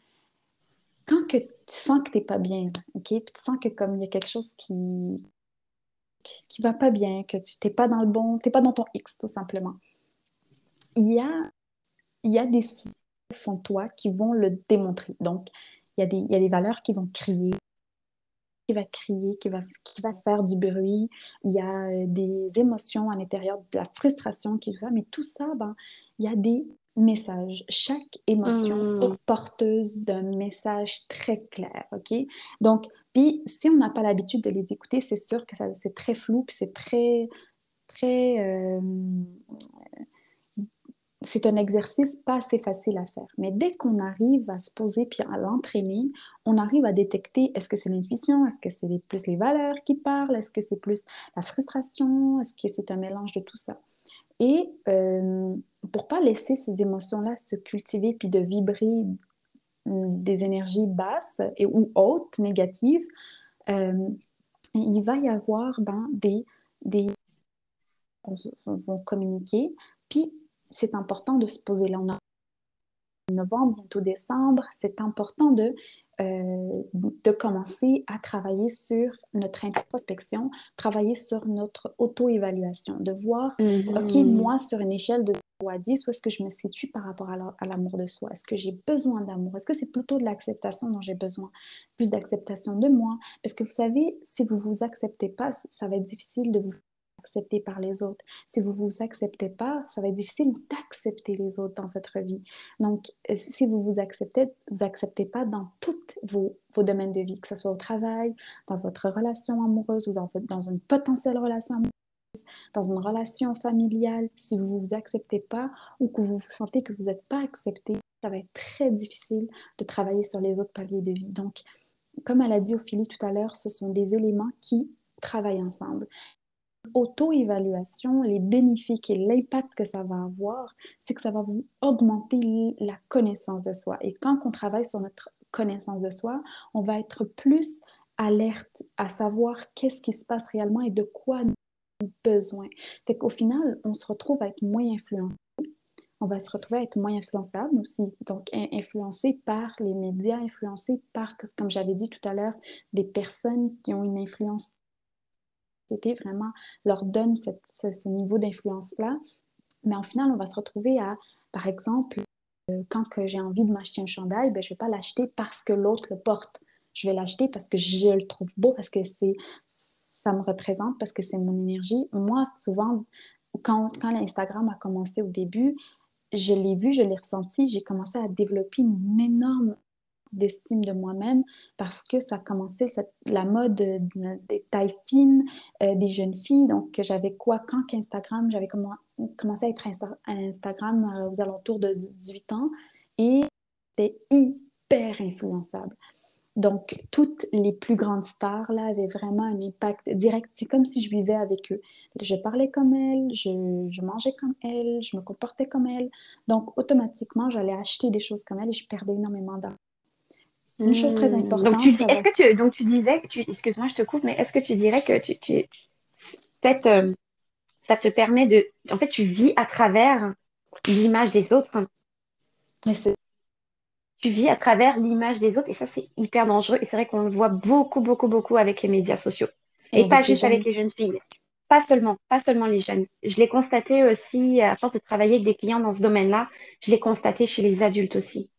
quand que tu sens que tu n'es pas bien, OK? Puis tu sens que comme il y a quelque chose qui qui va pas bien, que tu n'es pas dans le bon, tu n'es pas dans ton X, tout simplement il y a, il y a des signes en toi qui vont le démontrer. Donc, il y, a des, il y a des valeurs qui vont crier, qui va crier, qui va, qui va faire du bruit. Il y a euh, des émotions à l'intérieur, de la frustration qui va, mais tout ça, ben, il y a des messages. Chaque émotion mmh. est porteuse d'un message très clair, OK? Donc, puis si on n'a pas l'habitude de les écouter, c'est sûr que c'est très flou, puis c'est très, très... Euh, c'est un exercice pas assez facile à faire. Mais dès qu'on arrive à se poser puis à l'entraîner, on arrive à détecter est-ce que c'est l'intuition, est-ce que c'est plus les valeurs qui parlent, est-ce que c'est plus la frustration, est-ce que c'est un mélange de tout ça. Et euh, pour pas laisser ces émotions-là se cultiver puis de vibrer des énergies basses et, ou hautes, négatives, euh, il va y avoir ben, des, des vont communiquer. Puis c'est important de se poser là. On a novembre, bientôt décembre, c'est important de, euh, de commencer à travailler sur notre introspection, travailler sur notre auto-évaluation, de voir, mm-hmm. OK, moi, sur une échelle de 0 à 10, où est-ce que je me situe par rapport à l'amour de soi? Est-ce que j'ai besoin d'amour? Est-ce que c'est plutôt de l'acceptation dont j'ai besoin? Plus d'acceptation de moi? Parce que vous savez, si vous ne vous acceptez pas, ça va être difficile de vous accepté par les autres. Si vous ne vous acceptez pas, ça va être difficile d'accepter les autres dans votre vie. Donc, euh, si vous vous acceptez, vous acceptez pas dans tous vos, domaines de vie, que ce soit au travail, dans votre relation amoureuse ou dans, dans une potentielle relation amoureuse, dans une relation familiale, si vous ne vous acceptez pas ou que vous sentez que vous n'êtes pas accepté, ça va être très difficile de travailler sur les autres paliers de vie. Donc, comme elle a dit Ophélie tout à l'heure, ce sont des éléments qui travaillent ensemble auto-évaluation, les bénéfices et l'impact que ça va avoir, c'est que ça va vous augmenter la connaissance de soi. Et quand on travaille sur notre connaissance de soi, on va être plus alerte à savoir qu'est-ce qui se passe réellement et de quoi nous avons besoin. Fait qu'au final, on se retrouve à être moins influencé. On va se retrouver à être moins influençable aussi. Donc, influencé par les médias, influencé par, comme j'avais dit tout à l'heure, des personnes qui ont une influence vraiment leur donne ce, niveau d'influence-là. Mais en final, on va se retrouver à, par exemple, euh, quand j'ai envie de m'acheter un chandail, ben, je ne vais pas l'acheter parce que l'autre le porte. Je vais l'acheter parce que je le trouve beau, parce que c'est ça me représente, parce que c'est mon énergie. Moi, souvent, quand, quand l'Instagram a commencé au début, je l'ai vu, je l'ai ressenti, j'ai commencé à développer une énorme d'estime de moi-même parce que ça commençait la mode des tailles fines euh, des jeunes filles. Donc, j'avais quoi quand qu'Instagram, j'avais commencé à être à Instagram euh, aux alentours de 18 ans et c'était hyper influençable. Donc, toutes les plus grandes stars là avaient vraiment un impact direct. C'est comme si je vivais avec eux. Je parlais comme elles, je, je mangeais comme elles, je me comportais comme elles. Donc, automatiquement, j'allais acheter des choses comme elles et je perdais énormément d'argent. Une chose très hmm. importante. Donc tu, est-ce que tu, donc tu disais, tu, excuse-moi, je te coupe, mais est-ce que tu dirais que tu, tu cette, euh, ça te permet de, en fait, tu vis à travers l'image des autres. Mais c'est... Tu vis à travers l'image des autres et ça c'est hyper dangereux et c'est vrai qu'on le voit beaucoup, beaucoup, beaucoup avec les médias sociaux et, pas juste avec les jeunes filles. Pas seulement, pas seulement les jeunes. Je l'ai constaté aussi à force de travailler avec des clients dans ce domaine-là. Je l'ai constaté chez les adultes aussi.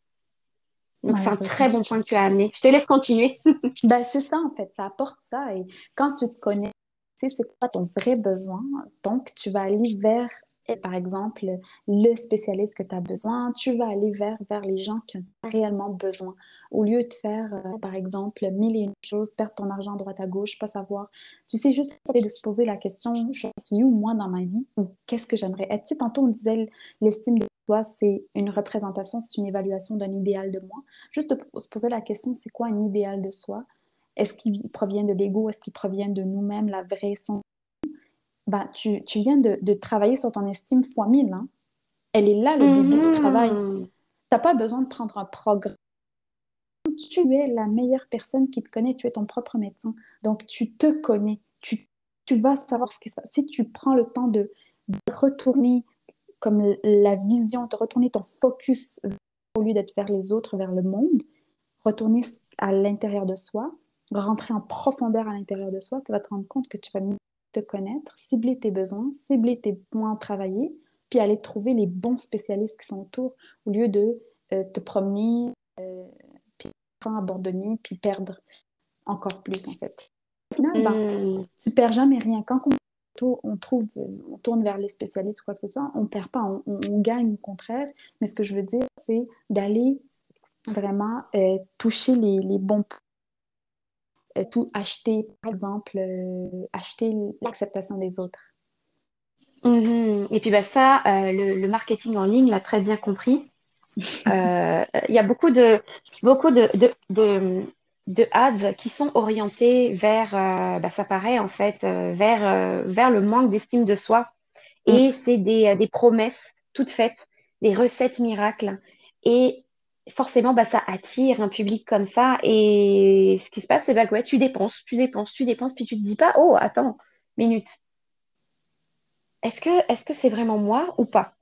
Donc, c'est un très bon point que tu as amené. Je te laisse continuer. ben, c'est ça, en fait. Ça apporte ça. Et quand tu te connais, tu sais, c'est quoi ton vrai besoin? Donc, tu vas aller vers par exemple, le spécialiste que tu as besoin, tu vas aller vers, vers les gens qui ont réellement besoin. Au lieu de faire, euh, par exemple, mille et une choses, perdre ton argent droite à gauche, pas savoir. Tu sais, juste de se poser la question, je suis où moi dans ma vie? Ou qu'est-ce que j'aimerais? Être. Tu sais, tantôt on disait l'estime de c'est une représentation, c'est une évaluation d'un idéal de moi. Juste de se poser la question, c'est quoi un idéal de soi? Est-ce qu'il provient de l'ego? Est-ce qu'il provient de nous-mêmes, la vraie sens ben, tu, tu viens de, de, travailler sur ton estime fois mille. Hein? Elle est là, le début du travail. Mm-hmm. Tu n'as pas besoin de prendre un programme. Tu es la meilleure personne qui te connaît, tu es ton propre médecin. Donc, tu te connais. Tu, tu vas savoir ce qui se passe. Si tu prends le temps de, de retourner comme la vision, de retourner ton focus au lieu d'être vers les autres, vers le monde, retourner à l'intérieur de soi, rentrer en profondeur à l'intérieur de soi, tu vas te rendre compte que tu vas te connaître, cibler tes besoins, cibler tes points travailler, puis aller trouver les bons spécialistes qui sont autour, au lieu de euh, te promener, euh, puis abandonner, puis perdre encore plus, en fait. Au final, ben, hmm. tu perds jamais rien. Quand on, trouve, on tourne vers les spécialistes ou quoi que ce soit, on perd pas, on, gagne au contraire. Mais ce que je veux dire, c'est d'aller vraiment euh, toucher les, bons points tout acheter, par exemple, euh, acheter l'acceptation des autres. Mhm. Et puis bah, ça, euh, le, marketing en ligne l'a très bien compris. Euh, Il y a beaucoup de, beaucoup de, de ads qui sont orientés vers, euh, bah, ça paraît en fait, euh, vers, euh, vers le manque d'estime de soi. Mm. Et c'est des, des promesses toutes faites, des recettes miracles. Et forcément, bah, ça attire un public comme ça. Et ce qui se passe, c'est bah, que ouais, tu dépenses, tu dépenses, tu dépenses, puis tu te dis pas, oh, attends, minute, est-ce que, est-ce que c'est vraiment moi ou pas?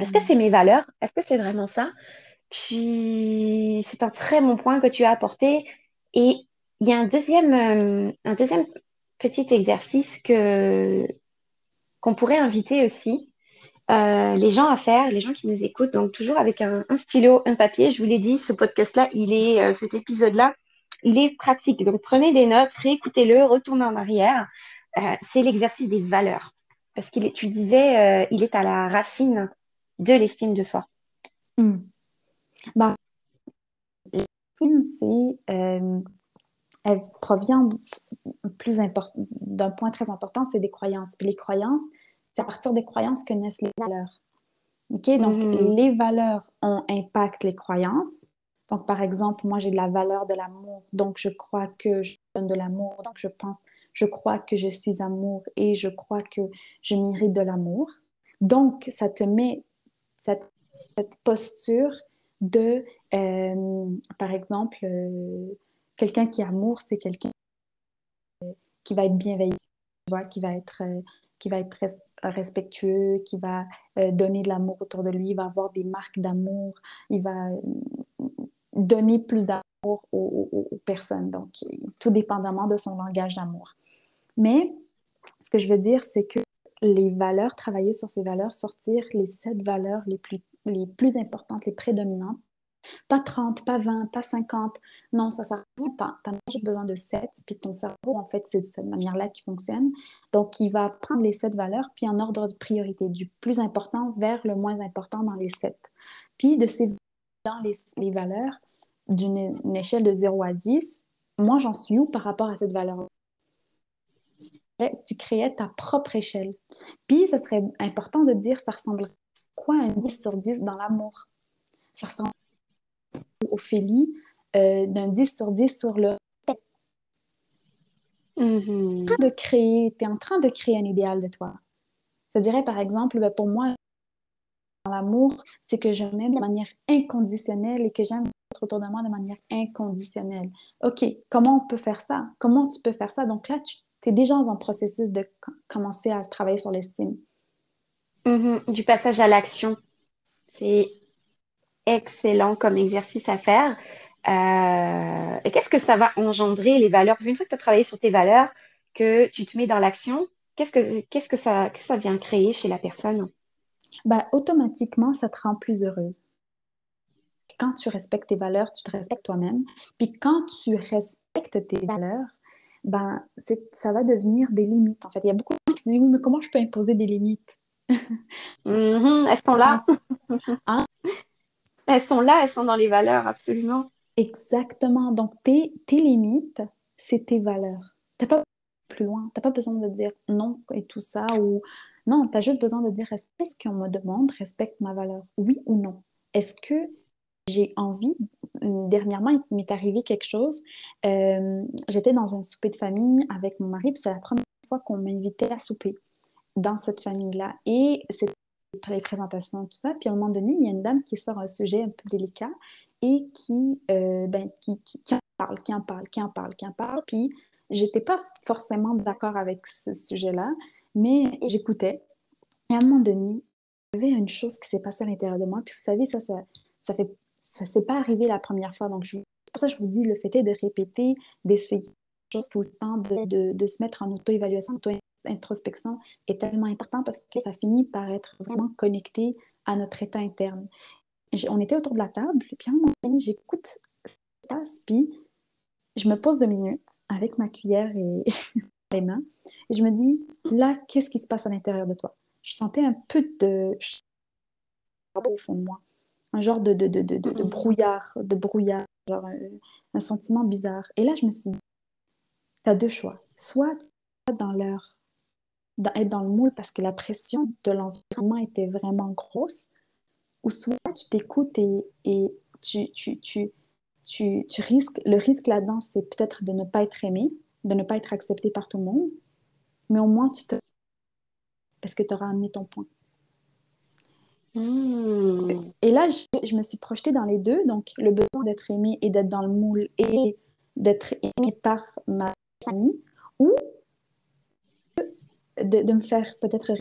Est-ce que Mm. c'est mes valeurs? Est-ce que c'est vraiment ça? Puis, c'est un très bon point que tu as apporté. Et il y a un deuxième, euh, un deuxième petit exercice que, qu'on pourrait inviter aussi euh, les gens à faire, les gens qui nous écoutent. Donc, toujours avec un, stylo, un papier. Je vous l'ai dit, ce podcast-là, il est, euh, cet épisode-là, il est pratique. Donc, prenez des notes, réécoutez-le, retournez en arrière. C'est l'exercice des valeurs. Parce est, tu disais, il est à la racine de l'estime de soi. Ben, l'estime, c'est, euh, elle provient plus d'un point très important, c'est des croyances. Puis les croyances, c'est à partir des croyances que naissent les valeurs. OK? Donc, Mhm. les valeurs ont impact les croyances. Donc, par exemple, moi, j'ai de la valeur de l'amour. Donc, je crois que je donne de l'amour. Donc, je pense, je crois que je suis amour et je crois que je mérite de l'amour. Donc, ça te met cette, cette posture de, euh, par exemple, euh, quelqu'un qui amour, c'est quelqu'un qui va être bienveillant, qui va être, euh, qui va être res- respectueux, qui va euh, donner de l'amour autour de lui, il va avoir des marques d'amour, il va euh, donner plus d'amour aux- aux personnes, donc tout dépendamment de son langage d'amour. Mais ce que je veux dire, c'est que les valeurs, travailler sur ces valeurs, sortir les sept valeurs les plus, les plus importantes, les prédominantes, pas 30, pas 20, pas 50. Non, ça ne sert à rien. Tu as juste besoin de 7. Puis ton cerveau, en fait, c'est de cette manière-là qui fonctionne. Donc, il va prendre les 7 valeurs, puis en ordre de priorité, du plus important vers le moins important dans les 7. Puis de ces dans les, les valeurs, d'une une échelle de 0 à 10, moi, j'en suis où par rapport à cette valeur Tu créais ta propre échelle. Puis, ça serait important de dire, ça ressemble à quoi un 10 sur 10 dans l'amour? Ça ressemble Ophélie euh, d'un 10 sur 10 sur le Mhm. de créer, tu es en train de créer un idéal de toi. Ça dirait par exemple, ben, pour moi, dans l'amour, c'est que je m'aime de manière inconditionnelle et que j'aime être autour de moi de manière inconditionnelle. OK, comment on peut faire ça? Comment tu peux faire ça? Donc là, tu es déjà dans un processus de co- commencer à travailler sur l'estime. Mhm. Du passage à l'action. C'est excellent comme exercice à faire. Euh, et qu'est-ce que ça va engendrer, les valeurs? Qu'une fois que tu as travaillé sur tes valeurs, que tu te mets dans l'action, qu'est-ce que, ça, vient créer chez la personne? Ben, automatiquement, ça te rend plus heureuse. Quand tu respectes tes valeurs, tu te respectes toi-même. Puis quand tu respectes tes valeurs, ben, ça va devenir des limites. En fait, il y a beaucoup de gens qui se disent, oui, mais comment je peux imposer des limites? Mhm. Elles sont là. hein? Elles sont là, elles sont dans les valeurs, absolument. Exactement. Donc, tes, tes limites, c'est tes valeurs. T'as pas plus loin. T'as pas besoin de dire non et tout ça ou non, tu as juste besoin de dire est-ce que ce qu'on me demande respecte ma valeur? Oui ou non? Est-ce que j'ai envie? Dernièrement, il m'est arrivé quelque chose. Euh, j'étais dans un souper de famille avec mon mari, puis c'est la première fois qu'on m'invitait à souper dans cette famille-là. Et c'était les présentations, tout ça. Puis à un moment donné, il y a une dame qui sort un sujet un peu délicat et qui, euh, ben, qui, qui, qui en parle, qui en parle, qui en parle, qui en parle. Puis j'étais pas forcément d'accord avec ce sujet-là, mais j'écoutais. Et à un moment donné, il y avait une chose qui s'est passée à l'intérieur de moi. Puis vous savez, ça, ça, ça fait, ça s'est pas arrivé la première fois. Donc c'est pour ça que je vous dis, le fait est de répéter, d'essayer des choses tout le temps, de, de, se mettre en auto-évaluation, auto-introspection est tellement important parce que ça finit par être vraiment connecté à notre état interne. On était autour de la table, puis à un moment donné, j'écoute ce qui se passe, puis je me pose deux minutes avec ma cuillère et les mains, et je me dis, là, qu'est-ce qui se passe à l'intérieur de toi? Je sentais un peu de... au fond de moi. Un genre de, de, de, de, de- de Mhm. brouillard, de brouillard, genre un, un sentiment bizarre. Et là, je me suis dit, tu as deux choix. Soit tu vas dans leur d'être dans le moule parce que la pression de l'environnement était vraiment grosse, ou souvent tu t'écoutes et, et tu, tu, tu, tu, tu risques, le risque là-dedans, c'est peut-être de ne pas être aimé, de ne pas être accepté par tout le monde, mais au moins tu te... parce que tu auras amené ton point. Hmm. Et là, je, je, me suis projetée dans les deux, donc le besoin d'être aimé et d'être dans le moule et d'être aimé par ma famille, ou de, de me faire peut-être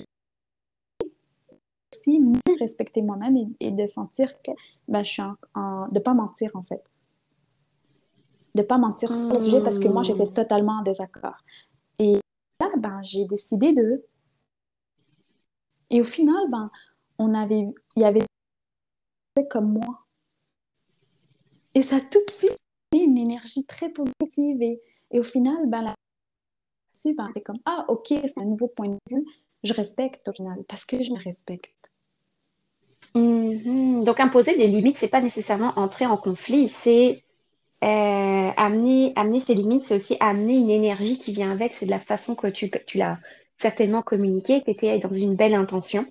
aussi me respecter moi-même et, et, de sentir que ben, je suis en, en, de pas mentir en fait. De pas mentir sur le sujet parce que moi j'étais totalement en désaccord. Et là ben j'ai décidé de et au final ben on avait il y avait comme moi. Et ça a tout de suite une énergie très positive et, et au final ben la ben, c'est comme ah ok c'est un nouveau point de vue je respecte au final parce que je me respecte. Mm-hmm. donc imposer des limites c'est pas nécessairement entrer en conflit c'est euh, amener amener ses limites c'est aussi amener une énergie qui vient avec c'est de la façon que tu, tu l'as certainement communiqué que tu étais dans une belle intention.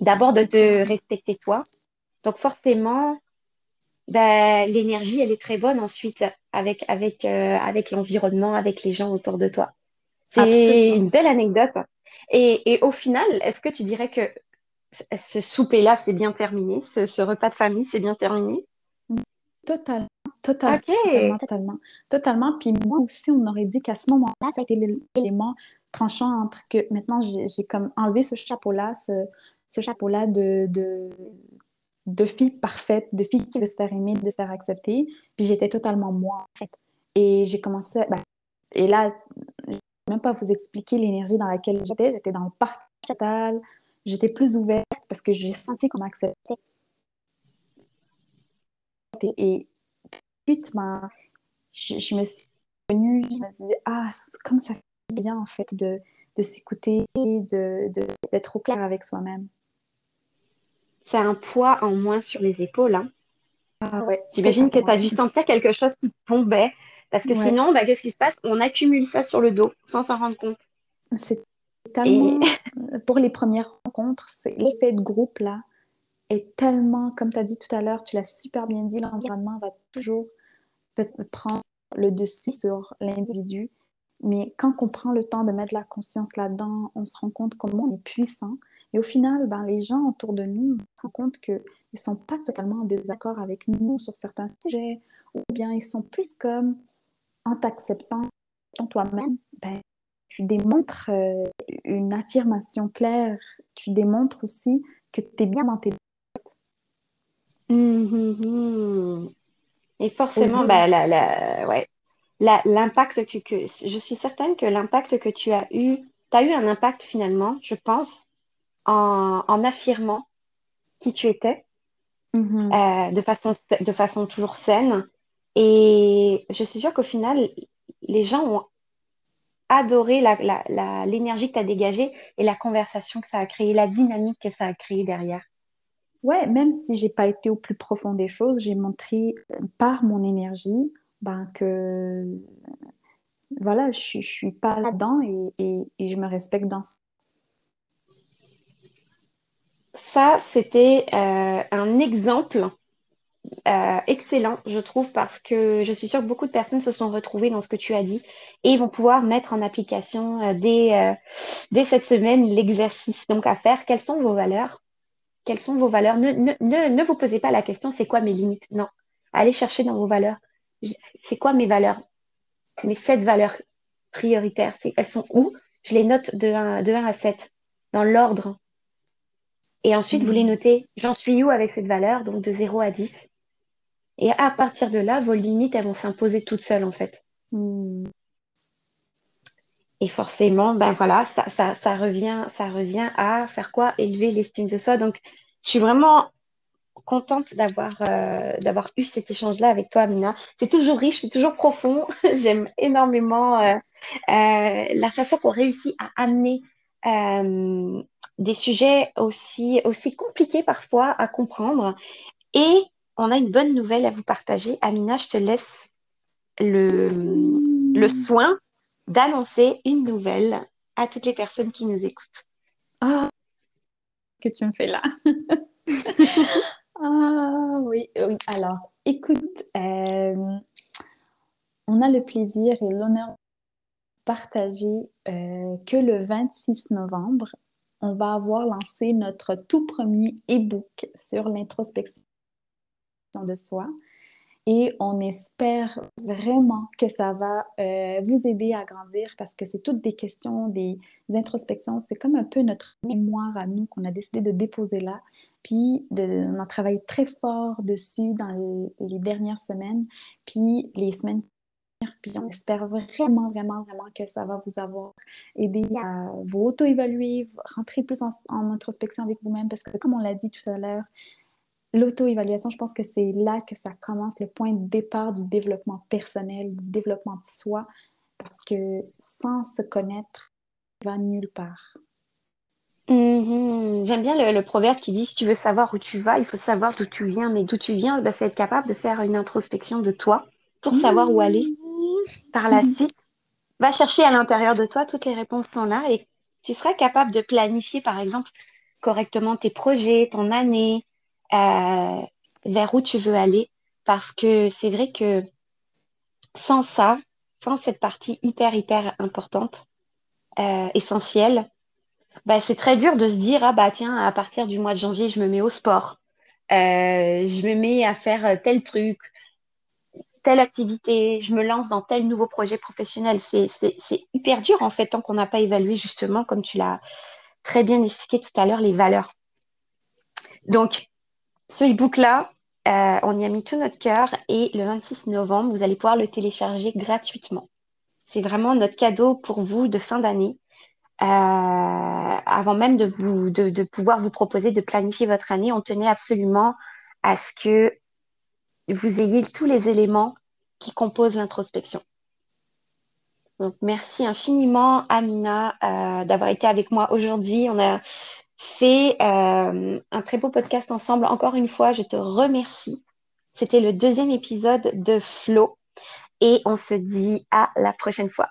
D'abord de te respecter toi. Donc forcément ben, l'énergie, elle est très bonne ensuite avec, avec, euh, avec l'environnement, avec les gens autour de toi. C'est une belle anecdote. Et, et au final, est-ce que tu dirais que ce souper-là, c'est bien terminé? Ce, ce, repas de famille, c'est bien terminé? Totalement. Totalement, okay. totalement, totalement, totalement. Puis moi aussi, on aurait dit qu'à ce moment-là, ça a été l'élément tranchant entre que maintenant, j'ai comme enlevé ce chapeau-là, ce, ce chapeau-là de, de, de fille parfaite, de fille qui veut se faire aimer, de se faire accepter. Puis j'étais totalement moi, en fait. Et j'ai commencé, ben, et là, je ne même pas vous expliquer l'énergie dans laquelle j'étais. J'étais dans le parc total, j'étais plus ouverte parce que j'ai senti qu'on m'acceptait. Et tout de suite, ben, je, me suis venue, je me suis dit, ah, comme ça fait bien, en fait, de, s'écouter, d'être de, de, au clair avec soi-même c'est un poids en moins sur les épaules. Hein. Ah ouais, J'imagine que tu as dû sentir quelque chose qui tombait. Parce que ouais. sinon, bah, qu'est-ce qui se passe? On accumule ça sur le dos sans s'en rendre compte. C'est tellement. Et... Pour les premières rencontres, l'effet de groupe là est tellement, comme tu as dit tout à l'heure, tu l'as super bien dit, l'environnement va toujours prendre le dessus sur l'individu. Mais quand on prend le temps de mettre la conscience là-dedans, on se rend compte comment on est puissant et au final, ben, les gens autour de nous se rendent compte qu'ils ne sont pas totalement en désaccord avec nous sur certains sujets, ou bien ils sont plus comme en t'acceptant toi-même, ben, tu démontres euh, une affirmation claire, tu démontres aussi que tu es bien dans tes têtes. Mmh, mmh. Et forcément, mmh. ben, la, la, ouais, l'impact que, que je suis certaine que l'impact que tu as eu, tu as eu un impact finalement, je pense, en, en affirmant qui tu étais mm-hmm. euh, de, façon, de façon toujours saine. Et je suis sûre qu'au final, les gens ont adoré l'énergie la, la, que tu as dégagée et la conversation que ça a créée, la dynamique que ça a créée derrière. Ouais, même si j'ai pas été au plus profond des choses, j'ai montré par mon énergie ben, que voilà, je, je suis pas là-dedans et, et, et, je me respecte dans ça, c'était euh, un exemple euh, excellent, je trouve, parce que je suis sûre que beaucoup de personnes se sont retrouvées dans ce que tu as dit et vont pouvoir mettre en application euh, dès, dès, cette semaine l'exercice. Donc à faire. Quelles sont vos valeurs? Quelles sont vos valeurs? Ne, ne, ne, ne vous posez pas la question, c'est quoi mes limites? Non, allez chercher dans vos valeurs. C'est quoi mes valeurs? Mes sept valeurs prioritaires, elles sont où? Je les note de 1, de 1 à 7 dans l'ordre et ensuite, mmh. vous les mmh. notez, j'en suis où avec cette valeur, donc de 0 à 10. Et à partir de là, vos limites, elles vont s'imposer toutes seules, en fait. Mmh. Et forcément, ben voilà, ça, ça, ça, revient, ça revient à faire quoi? Élever l'estime de soi. Donc, je suis vraiment contente d'avoir euh, d'avoir eu cet échange-là avec toi, Amina. C'est toujours riche, c'est toujours profond. J'aime énormément euh, euh, la façon qu'on réussit à amener des sujets aussi, aussi compliqués parfois à comprendre. Et on a une bonne nouvelle à vous partager. Amina, je te laisse le, le soin d'annoncer une nouvelle à toutes les personnes qui nous écoutent. Ah, que tu me fais là. ah oui, oui. Alors, écoute, euh, on a le plaisir et l'honneur de partager euh, que le 26 novembre, on va avoir lancé notre tout premier e-book sur l'introspection de soi. Et on espère vraiment que ça va euh, vous aider à grandir parce que c'est toutes des questions, des, introspections. C'est comme un peu notre mémoire à nous qu'on a décidé de déposer là. Puis on a travaillé très fort dessus dans les, dernières semaines. Puis les semaines puis on espère vraiment, vraiment, vraiment que ça va vous avoir aidé à vous auto-évaluer, rentrer plus en, en introspection avec vous-même, parce que comme on l'a dit tout à l'heure, l'auto-évaluation, je pense que c'est là que ça commence, le point de départ du développement personnel, du développement de soi, parce que sans se connaître, on va nulle part. Mm-hmm. J'aime bien le, proverbe qui dit si tu veux savoir où tu vas, il faut savoir d'où tu viens. Mais d'où tu viens, ben, c'est être capable de faire une introspection de toi pour savoir où aller. Par la suite, va chercher à l'intérieur de toi, toutes les réponses sont là et tu seras capable de planifier, par exemple, correctement tes projets, ton année, euh, vers où tu veux aller. Parce que c'est vrai que sans ça, sans cette partie hyper, hyper importante, euh, essentielle, bah, c'est très dur de se dire, ah bah tiens, à partir du mois de janvier, je me mets au sport. Euh, je me mets à faire tel truc, telle activité, je me lance dans tel nouveau projet professionnel. C'est hyper dur en fait tant qu'on n'a pas évalué justement, comme tu l'as très bien expliqué tout à l'heure, les valeurs. Donc, ce e-book-là, euh, on y a mis tout notre cœur et le 26 novembre, vous allez pouvoir le télécharger gratuitement. C'est vraiment notre cadeau pour vous de fin d'année. Euh, avant même de, pouvoir vous proposer de planifier votre année, on tenait absolument à ce que vous ayez tous les éléments qui composent l'introspection. Donc, merci infiniment, Amina, euh, d'avoir été avec moi aujourd'hui. On a fait euh, un très beau podcast ensemble. Encore une fois, je te remercie. C'était le deuxième épisode de Flow et on se dit à la prochaine fois.